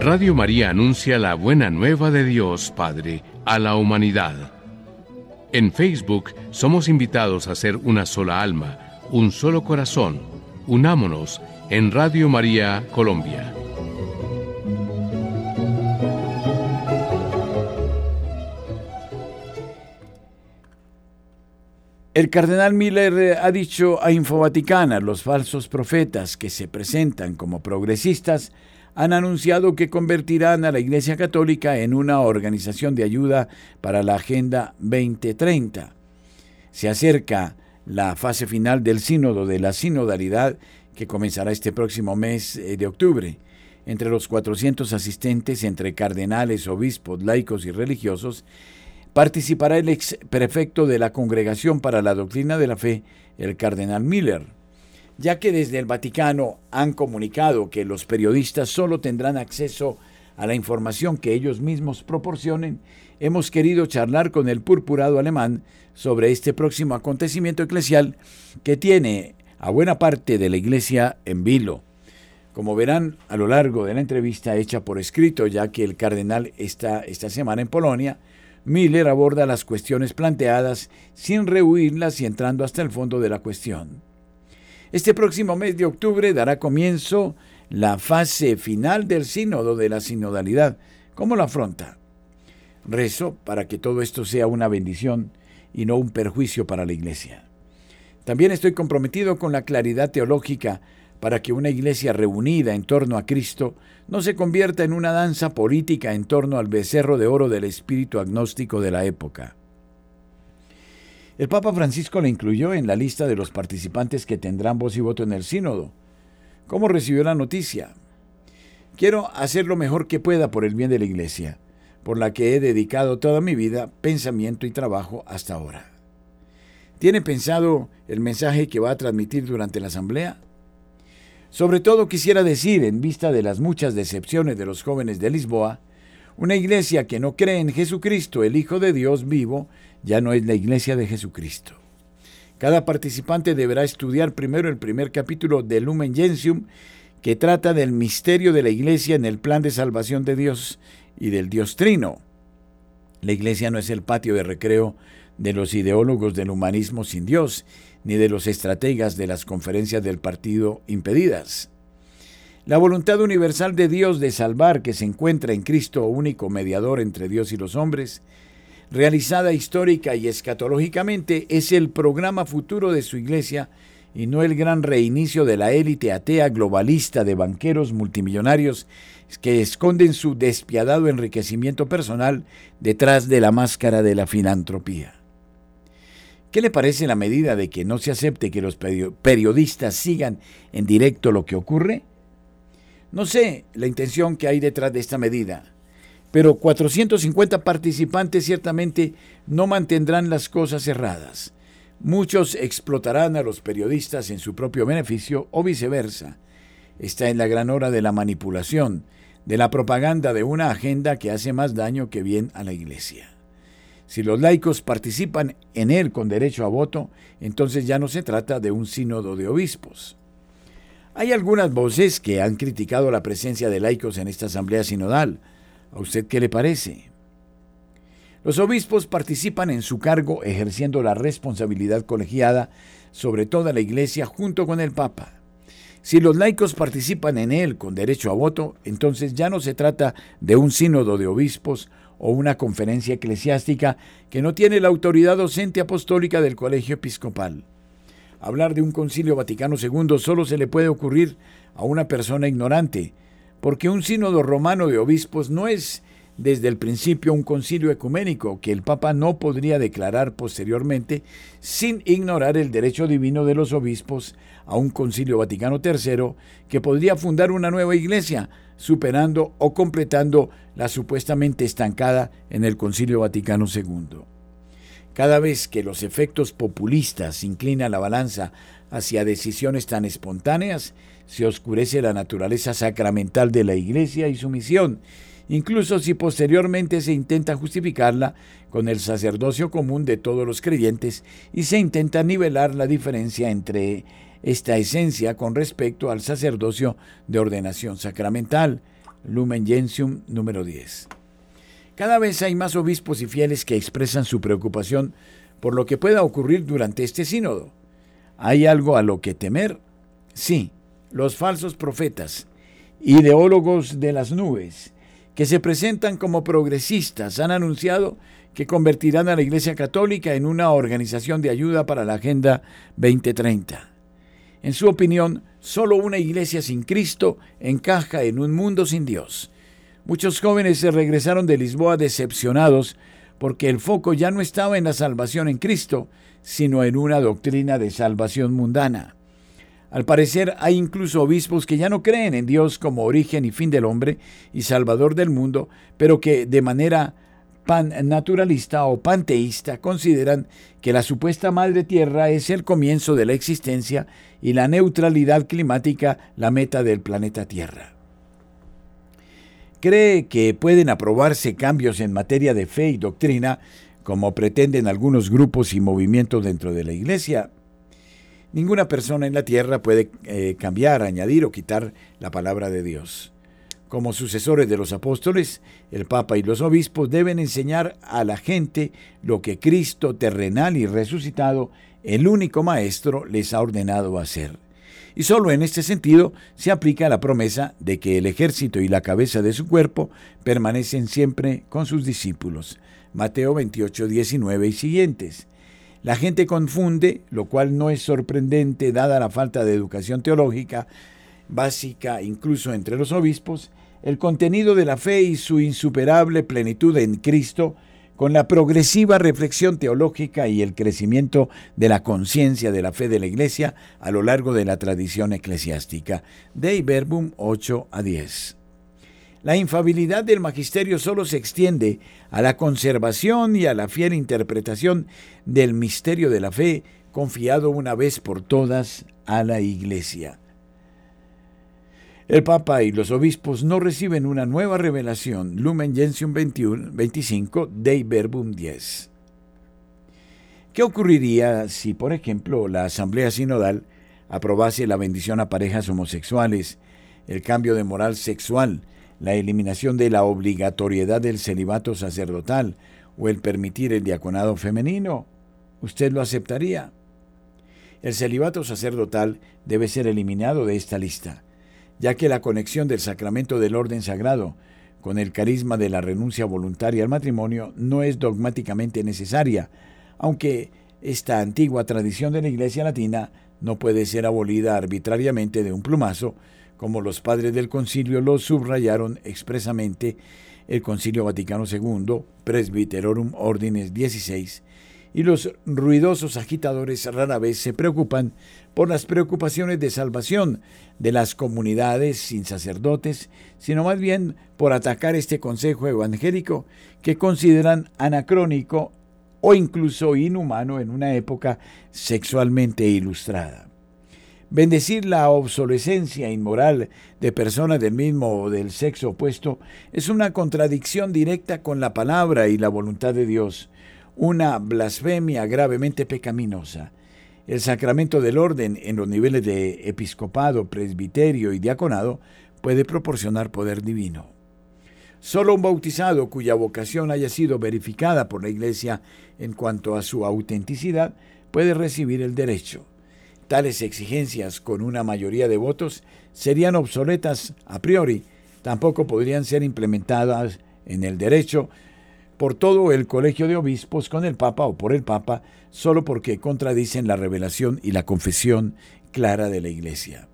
Radio María anuncia la buena nueva de Dios Padre a la humanidad. En Facebook somos invitados a ser una sola alma, un solo corazón. Unámonos en Radio María Colombia. El cardenal Miller ha dicho a Infovaticana, los falsos profetas que se presentan como progresistas han anunciado que convertirán a la Iglesia Católica en una organización de ayuda para la Agenda 2030. Se acerca la fase final del sínodo de la sinodalidad que comenzará este próximo mes eh, de octubre. Entre los 400 asistentes, entre cardenales, obispos, laicos y religiosos, participará el ex prefecto de la Congregación para la Doctrina de la Fe, el cardenal Miller ya que desde el Vaticano han comunicado que los periodistas solo tendrán acceso a la información que ellos mismos proporcionen, hemos querido charlar con el purpurado alemán sobre este próximo acontecimiento eclesial que tiene a buena parte de la iglesia en vilo. Como verán a lo largo de la entrevista hecha por escrito, ya que el cardenal está esta semana en Polonia, Miller aborda las cuestiones planteadas sin rehuirlas y entrando hasta el fondo de la cuestión. Este próximo mes de octubre dará comienzo la fase final del sínodo de la sinodalidad. ¿Cómo lo afronta? Rezo para que todo esto sea una bendición y no un perjuicio para la Iglesia. También estoy comprometido con la claridad teológica para que una iglesia reunida en torno a Cristo no se convierta en una danza política en torno al becerro de oro del espíritu agnóstico de la época. El Papa Francisco la incluyó en la lista de los participantes que tendrán voz y voto en el sínodo. ¿Cómo recibió la noticia? Quiero hacer lo mejor que pueda por el bien de la Iglesia, por la que he dedicado toda mi vida, pensamiento y trabajo hasta ahora. ¿Tiene pensado el mensaje que va a transmitir durante la asamblea? Sobre todo quisiera decir, en vista de las muchas decepciones de los jóvenes de Lisboa, una iglesia que no cree en Jesucristo, el Hijo de Dios vivo, ya no es la iglesia de Jesucristo. Cada participante deberá estudiar primero el primer capítulo de Lumen Gentium, que trata del misterio de la iglesia en el plan de salvación de Dios y del Dios Trino. La iglesia no es el patio de recreo de los ideólogos del humanismo sin Dios, ni de los estrategas de las conferencias del partido impedidas. La voluntad universal de Dios de salvar que se encuentra en Cristo único mediador entre Dios y los hombres, realizada histórica y escatológicamente, es el programa futuro de su iglesia y no el gran reinicio de la élite atea globalista de banqueros multimillonarios que esconden su despiadado enriquecimiento personal detrás de la máscara de la filantropía. ¿Qué le parece la medida de que no se acepte que los periodistas sigan en directo lo que ocurre? No sé la intención que hay detrás de esta medida, pero 450 participantes ciertamente no mantendrán las cosas cerradas. Muchos explotarán a los periodistas en su propio beneficio o viceversa. Está en la gran hora de la manipulación, de la propaganda de una agenda que hace más daño que bien a la Iglesia. Si los laicos participan en él con derecho a voto, entonces ya no se trata de un sínodo de obispos. Hay algunas voces que han criticado la presencia de laicos en esta asamblea sinodal. ¿A usted qué le parece? Los obispos participan en su cargo ejerciendo la responsabilidad colegiada sobre toda la Iglesia junto con el Papa. Si los laicos participan en él con derecho a voto, entonces ya no se trata de un sínodo de obispos o una conferencia eclesiástica que no tiene la autoridad docente apostólica del colegio episcopal. Hablar de un concilio Vaticano II solo se le puede ocurrir a una persona ignorante, porque un sínodo romano de obispos no es desde el principio un concilio ecuménico que el Papa no podría declarar posteriormente sin ignorar el derecho divino de los obispos a un concilio Vaticano III que podría fundar una nueva iglesia, superando o completando la supuestamente estancada en el Concilio Vaticano II. Cada vez que los efectos populistas inclinan la balanza hacia decisiones tan espontáneas, se oscurece la naturaleza sacramental de la Iglesia y su misión, incluso si posteriormente se intenta justificarla con el sacerdocio común de todos los creyentes y se intenta nivelar la diferencia entre esta esencia con respecto al sacerdocio de ordenación sacramental. Lumen Gentium número 10. Cada vez hay más obispos y fieles que expresan su preocupación por lo que pueda ocurrir durante este sínodo. ¿Hay algo a lo que temer? Sí, los falsos profetas, ideólogos de las nubes, que se presentan como progresistas, han anunciado que convertirán a la Iglesia Católica en una organización de ayuda para la Agenda 2030. En su opinión, solo una iglesia sin Cristo encaja en un mundo sin Dios. Muchos jóvenes se regresaron de Lisboa decepcionados porque el foco ya no estaba en la salvación en Cristo, sino en una doctrina de salvación mundana. Al parecer hay incluso obispos que ya no creen en Dios como origen y fin del hombre y salvador del mundo, pero que de manera pan-naturalista o panteísta consideran que la supuesta madre tierra es el comienzo de la existencia y la neutralidad climática la meta del planeta Tierra. ¿Cree que pueden aprobarse cambios en materia de fe y doctrina como pretenden algunos grupos y movimientos dentro de la Iglesia? Ninguna persona en la tierra puede eh, cambiar, añadir o quitar la palabra de Dios. Como sucesores de los apóstoles, el Papa y los obispos deben enseñar a la gente lo que Cristo terrenal y resucitado, el único Maestro, les ha ordenado hacer. Y solo en este sentido se aplica la promesa de que el ejército y la cabeza de su cuerpo permanecen siempre con sus discípulos. Mateo 28, 19 y siguientes. La gente confunde, lo cual no es sorprendente dada la falta de educación teológica básica incluso entre los obispos, el contenido de la fe y su insuperable plenitud en Cristo con la progresiva reflexión teológica y el crecimiento de la conciencia de la fe de la Iglesia a lo largo de la tradición eclesiástica. Dei Verbum 8 a 10. La infabilidad del magisterio solo se extiende a la conservación y a la fiel interpretación del misterio de la fe confiado una vez por todas a la Iglesia. El Papa y los obispos no reciben una nueva revelación, Lumen Gentium 21, 25, Dei Verbum 10. ¿Qué ocurriría si, por ejemplo, la Asamblea Sinodal aprobase la bendición a parejas homosexuales, el cambio de moral sexual, la eliminación de la obligatoriedad del celibato sacerdotal o el permitir el diaconado femenino? ¿Usted lo aceptaría? El celibato sacerdotal debe ser eliminado de esta lista ya que la conexión del sacramento del orden sagrado con el carisma de la renuncia voluntaria al matrimonio no es dogmáticamente necesaria, aunque esta antigua tradición de la Iglesia Latina no puede ser abolida arbitrariamente de un plumazo, como los padres del concilio lo subrayaron expresamente el Concilio Vaticano II, Presbyterorum Ordines 16, y los ruidosos agitadores rara vez se preocupan por las preocupaciones de salvación de las comunidades sin sacerdotes, sino más bien por atacar este consejo evangélico que consideran anacrónico o incluso inhumano en una época sexualmente ilustrada. Bendecir la obsolescencia inmoral de personas del mismo o del sexo opuesto es una contradicción directa con la palabra y la voluntad de Dios, una blasfemia gravemente pecaminosa. El sacramento del orden en los niveles de episcopado, presbiterio y diaconado puede proporcionar poder divino. Solo un bautizado cuya vocación haya sido verificada por la Iglesia en cuanto a su autenticidad puede recibir el derecho. Tales exigencias con una mayoría de votos serían obsoletas a priori, tampoco podrían ser implementadas en el derecho por todo el colegio de obispos con el Papa o por el Papa, solo porque contradicen la revelación y la confesión clara de la Iglesia.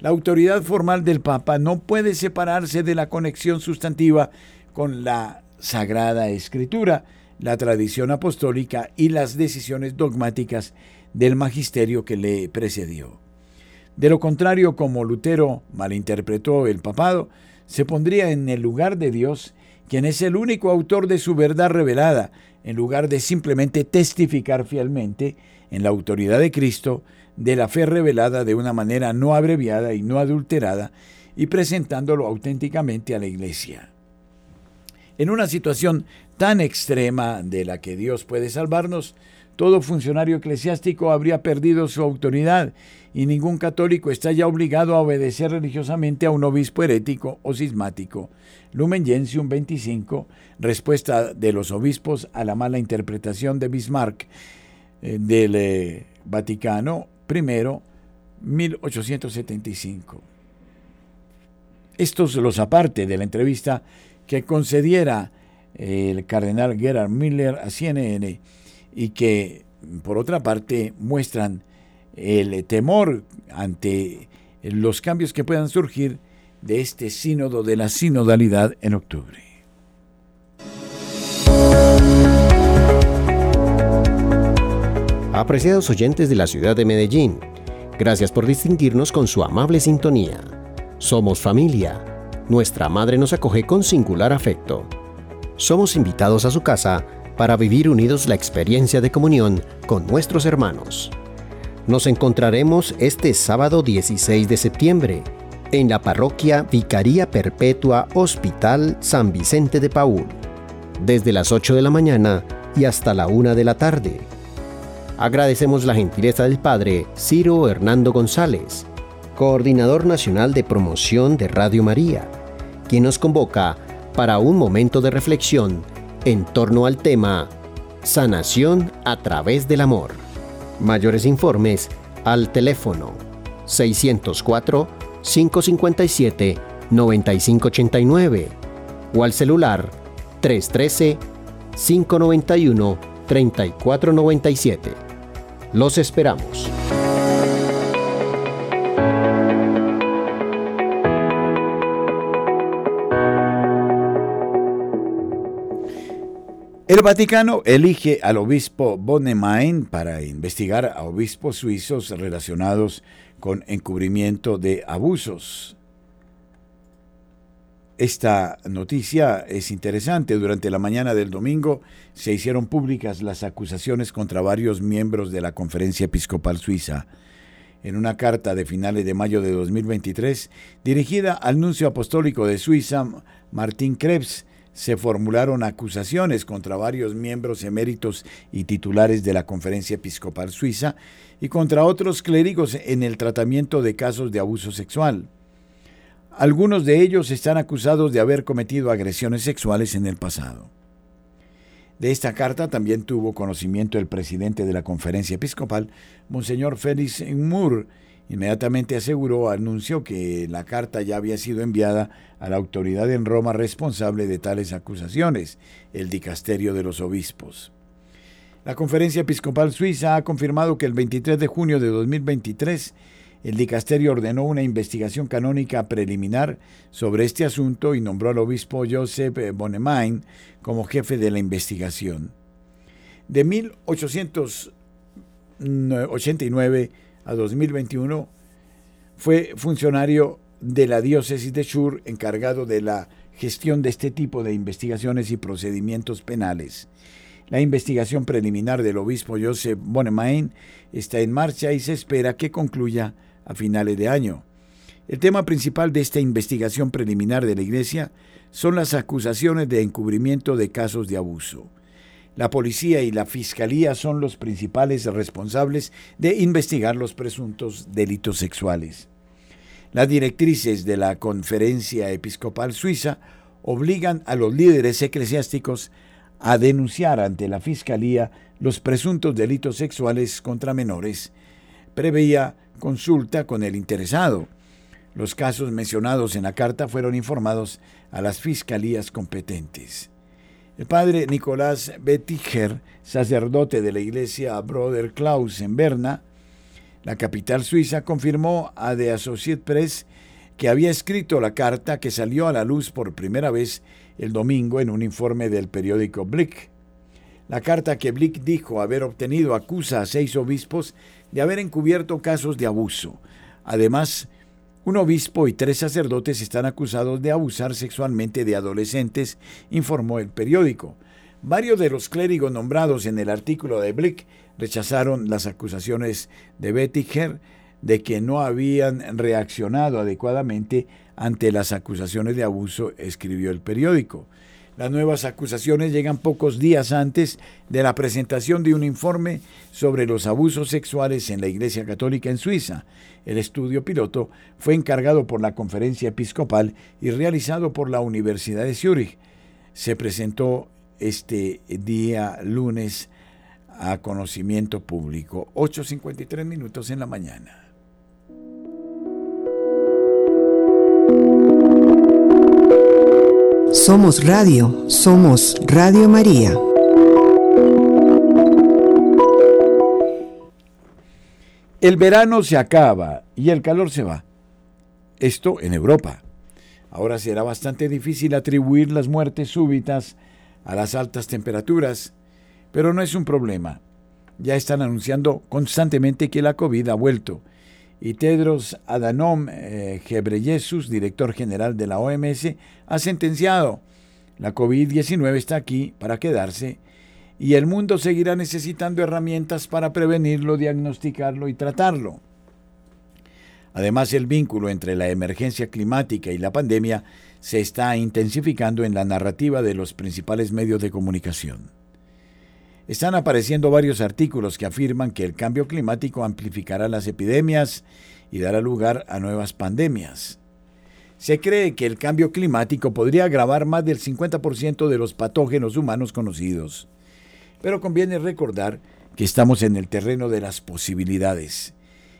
La autoridad formal del Papa no puede separarse de la conexión sustantiva con la Sagrada Escritura, la tradición apostólica y las decisiones dogmáticas del magisterio que le precedió. De lo contrario, como Lutero malinterpretó el papado, se pondría en el lugar de Dios quien es el único autor de su verdad revelada, en lugar de simplemente testificar fielmente en la autoridad de Cristo de la fe revelada de una manera no abreviada y no adulterada y presentándolo auténticamente a la Iglesia. En una situación tan extrema de la que Dios puede salvarnos, todo funcionario eclesiástico habría perdido su autoridad y ningún católico está ya obligado a obedecer religiosamente a un obispo herético o cismático. Lumen Gentium 25, respuesta de los obispos a la mala interpretación de Bismarck eh, del eh, Vaticano I, 1875. Estos los aparte de la entrevista que concediera el cardenal Gerard Miller a CNN y que, por otra parte, muestran el temor ante los cambios que puedan surgir de este sínodo de la sinodalidad en octubre. Apreciados oyentes de la ciudad de Medellín, gracias por distinguirnos con su amable sintonía. Somos familia. Nuestra madre nos acoge con singular afecto. Somos invitados a su casa para vivir unidos la experiencia de comunión con nuestros hermanos. Nos encontraremos este sábado 16 de septiembre en la parroquia Vicaría Perpetua Hospital San Vicente de Paúl, desde las 8 de la mañana y hasta la 1 de la tarde. Agradecemos la gentileza del Padre Ciro Hernando González, Coordinador Nacional de Promoción de Radio María, quien nos convoca para un momento de reflexión en torno al tema Sanación a través del amor. Mayores informes al teléfono 604-557-9589 o al celular 313-591-3497. Los esperamos. El Vaticano elige al obispo Bonemain para investigar a obispos suizos relacionados con encubrimiento de abusos. Esta noticia es interesante. Durante la mañana del domingo se hicieron públicas las acusaciones contra varios miembros de la Conferencia Episcopal Suiza. En una carta de finales de mayo de 2023, dirigida al nuncio apostólico de Suiza, Martín Krebs, se formularon acusaciones contra varios miembros eméritos y titulares de la Conferencia Episcopal Suiza y contra otros clérigos en el tratamiento de casos de abuso sexual. Algunos de ellos están acusados de haber cometido agresiones sexuales en el pasado. De esta carta también tuvo conocimiento el presidente de la conferencia episcopal, Monseñor Félix Moore, Inmediatamente aseguró, anunció que la carta ya había sido enviada a la autoridad en Roma responsable de tales acusaciones, el dicasterio de los obispos. La Conferencia Episcopal Suiza ha confirmado que el 23 de junio de 2023 el dicasterio ordenó una investigación canónica preliminar sobre este asunto y nombró al obispo Joseph Bonemain como jefe de la investigación. De 1889 a 2021, fue funcionario de la diócesis de Chur encargado de la gestión de este tipo de investigaciones y procedimientos penales. La investigación preliminar del obispo Joseph Bonemain está en marcha y se espera que concluya a finales de año. El tema principal de esta investigación preliminar de la Iglesia son las acusaciones de encubrimiento de casos de abuso. La policía y la fiscalía son los principales responsables de investigar los presuntos delitos sexuales. Las directrices de la Conferencia Episcopal Suiza obligan a los líderes eclesiásticos a denunciar ante la Fiscalía los presuntos delitos sexuales contra menores. Preveía consulta con el interesado. Los casos mencionados en la carta fueron informados a las fiscalías competentes. El padre Nicolás Bettiger, sacerdote de la iglesia Brother Klaus en Berna, la capital suiza, confirmó a The Associate Press que había escrito la carta que salió a la luz por primera vez el domingo en un informe del periódico Blick. La carta que Blick dijo haber obtenido acusa a seis obispos de haber encubierto casos de abuso. Además, un obispo y tres sacerdotes están acusados de abusar sexualmente de adolescentes, informó el periódico. Varios de los clérigos nombrados en el artículo de Blick rechazaron las acusaciones de Bettiger de que no habían reaccionado adecuadamente ante las acusaciones de abuso, escribió el periódico. Las nuevas acusaciones llegan pocos días antes de la presentación de un informe sobre los abusos sexuales en la Iglesia Católica en Suiza. El estudio piloto fue encargado por la Conferencia Episcopal y realizado por la Universidad de Zúrich. Se presentó este día lunes a conocimiento público, 8.53 minutos en la mañana. Somos Radio, somos Radio María. El verano se acaba y el calor se va. Esto en Europa. Ahora será bastante difícil atribuir las muertes súbitas a las altas temperaturas, pero no es un problema. Ya están anunciando constantemente que la COVID ha vuelto y Tedros Adhanom eh, Ghebreyesus, director general de la OMS, ha sentenciado, la COVID-19 está aquí para quedarse y el mundo seguirá necesitando herramientas para prevenirlo, diagnosticarlo y tratarlo. Además, el vínculo entre la emergencia climática y la pandemia se está intensificando en la narrativa de los principales medios de comunicación. Están apareciendo varios artículos que afirman que el cambio climático amplificará las epidemias y dará lugar a nuevas pandemias. Se cree que el cambio climático podría agravar más del 50% de los patógenos humanos conocidos. Pero conviene recordar que estamos en el terreno de las posibilidades.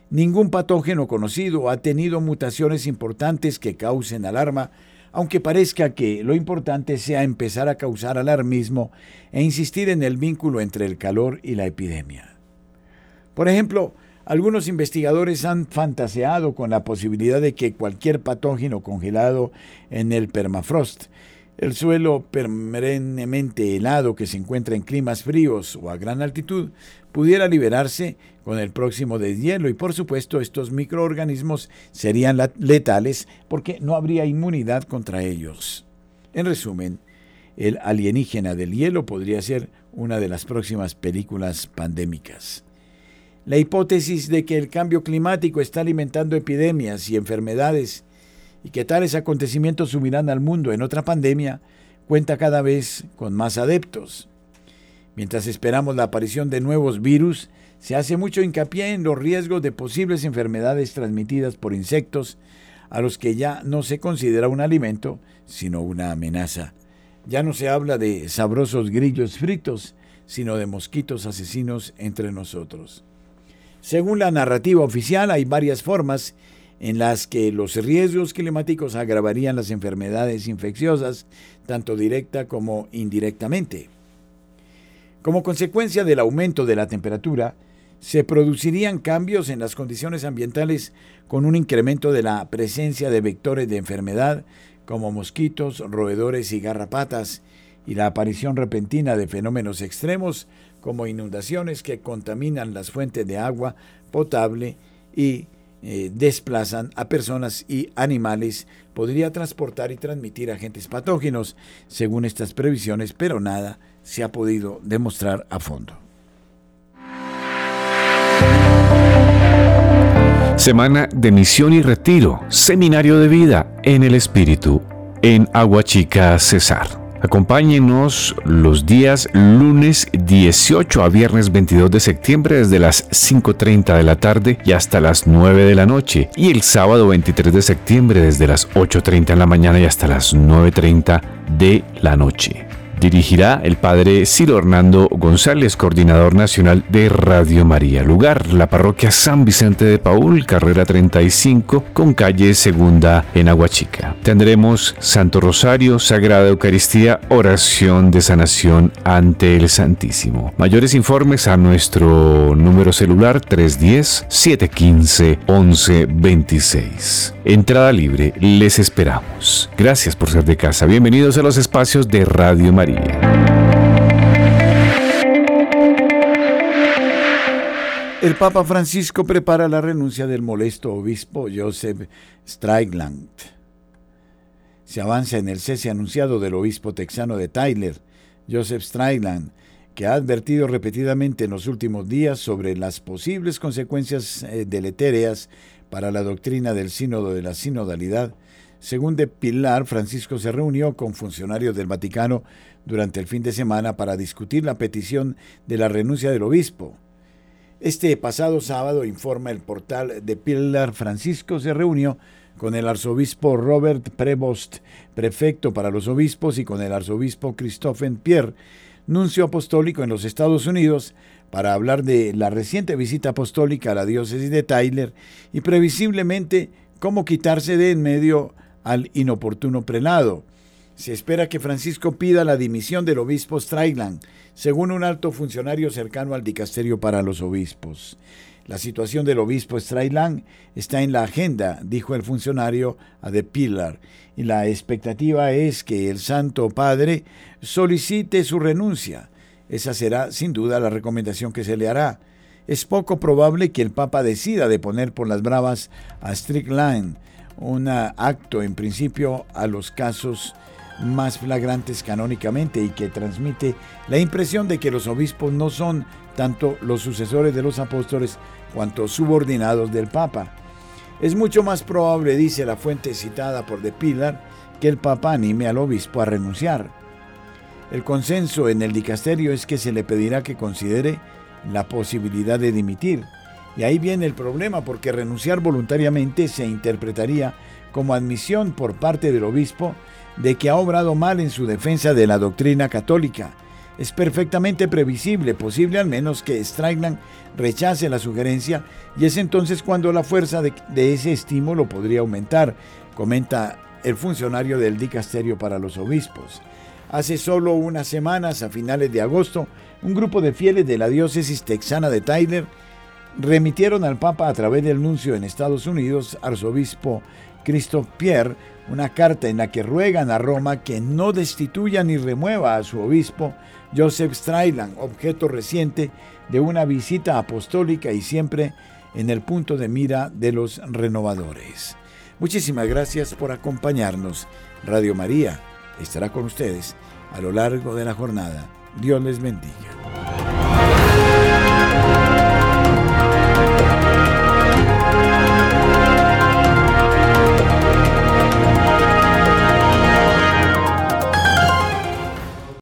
Ningún patógeno conocido ha tenido mutaciones importantes que causen alarma, aunque parezca que lo importante sea empezar a causar alarmismo e insistir en el vínculo entre el calor y la epidemia. Por ejemplo, algunos investigadores han fantaseado con la posibilidad de que cualquier patógeno congelado en el permafrost, el suelo perennemente helado que se encuentra en climas fríos o a gran altitud, pudiera liberarse con el próximo deshielo y por supuesto estos microorganismos serían letales porque no habría inmunidad contra ellos. En resumen, el alienígena del hielo podría ser una de las próximas películas pandémicas. La hipótesis de que el cambio climático está alimentando epidemias y enfermedades y que tales acontecimientos sumirán al mundo en otra pandemia cuenta cada vez con más adeptos. Mientras esperamos la aparición de nuevos virus, se hace mucho hincapié en los riesgos de posibles enfermedades transmitidas por insectos a los que ya no se considera un alimento, sino una amenaza. Ya no se habla de sabrosos grillos fritos, sino de mosquitos asesinos entre nosotros. Según la narrativa oficial, hay varias formas en las que los riesgos climáticos agravarían las enfermedades infecciosas, tanto directa como indirectamente. Como consecuencia del aumento de la temperatura, se producirían cambios en las condiciones ambientales con un incremento de la presencia de vectores de enfermedad como mosquitos, roedores y garrapatas, y la aparición repentina de fenómenos extremos como inundaciones que contaminan las fuentes de agua potable y eh, desplazan a personas y animales, podría transportar y transmitir agentes patógenos, según estas previsiones, pero nada se ha podido demostrar a fondo. Semana de misión y retiro, seminario de vida en el Espíritu, en Aguachica, Cesar. Acompáñenos los días lunes 18 a viernes 22 de septiembre desde las 5.30 de la tarde y hasta las 9 de la noche y el sábado 23 de septiembre desde las 8.30 de la mañana y hasta las 9.30 de la noche dirigirá el padre Ciro Hernando González, coordinador nacional de Radio María. Lugar, la parroquia San Vicente de Paul, carrera 35, con calle Segunda en Aguachica. Tendremos Santo Rosario, Sagrada Eucaristía, oración de sanación ante el Santísimo. Mayores informes a nuestro número celular 310-715-1126. Entrada libre, les esperamos. Gracias por ser de casa. Bienvenidos a los espacios de Radio María. El Papa Francisco prepara la renuncia del molesto obispo Joseph Strickland. Se avanza en el cese anunciado del obispo texano de Tyler, Joseph Strickland, que ha advertido repetidamente en los últimos días sobre las posibles consecuencias eh, deletéreas para la doctrina del sínodo de la sinodalidad. Según de Pilar, Francisco se reunió con funcionarios del Vaticano durante el fin de semana para discutir la petición de la renuncia del obispo. Este pasado sábado, informa el portal de Pilar, Francisco se reunió con el arzobispo Robert Prevost, prefecto para los obispos, y con el arzobispo Christophe Pierre, nuncio apostólico en los Estados Unidos, para hablar de la reciente visita apostólica a la diócesis de Tyler y previsiblemente cómo quitarse de en medio al inoportuno prelado. Se espera que Francisco pida la dimisión del obispo Strailand, según un alto funcionario cercano al dicasterio para los obispos. La situación del obispo Strailand está en la agenda, dijo el funcionario a The Pillar, y la expectativa es que el Santo Padre solicite su renuncia. Esa será sin duda la recomendación que se le hará. Es poco probable que el Papa decida de poner por las bravas a Strickland, un acto en principio a los casos más flagrantes canónicamente y que transmite la impresión de que los obispos no son tanto los sucesores de los apóstoles cuanto subordinados del Papa. Es mucho más probable, dice la fuente citada por De Pilar, que el Papa anime al obispo a renunciar. El consenso en el dicasterio es que se le pedirá que considere la posibilidad de dimitir. Y ahí viene el problema porque renunciar voluntariamente se interpretaría como admisión por parte del obispo de que ha obrado mal en su defensa de la doctrina católica. Es perfectamente previsible, posible al menos que Strailand rechace la sugerencia y es entonces cuando la fuerza de, de, ese estímulo podría aumentar, comenta el funcionario del dicasterio para los obispos. Hace solo unas semanas, a finales de agosto, un grupo de fieles de la diócesis texana de Tyler remitieron al Papa a través del nuncio en Estados Unidos, arzobispo Christophe Pierre, una carta en la que ruegan a Roma que no destituya ni remueva a su obispo Joseph Strailand, objeto reciente de una visita apostólica y siempre en el punto de mira de los renovadores. Muchísimas gracias por acompañarnos. Radio María estará con ustedes a lo largo de la jornada. Dios les bendiga.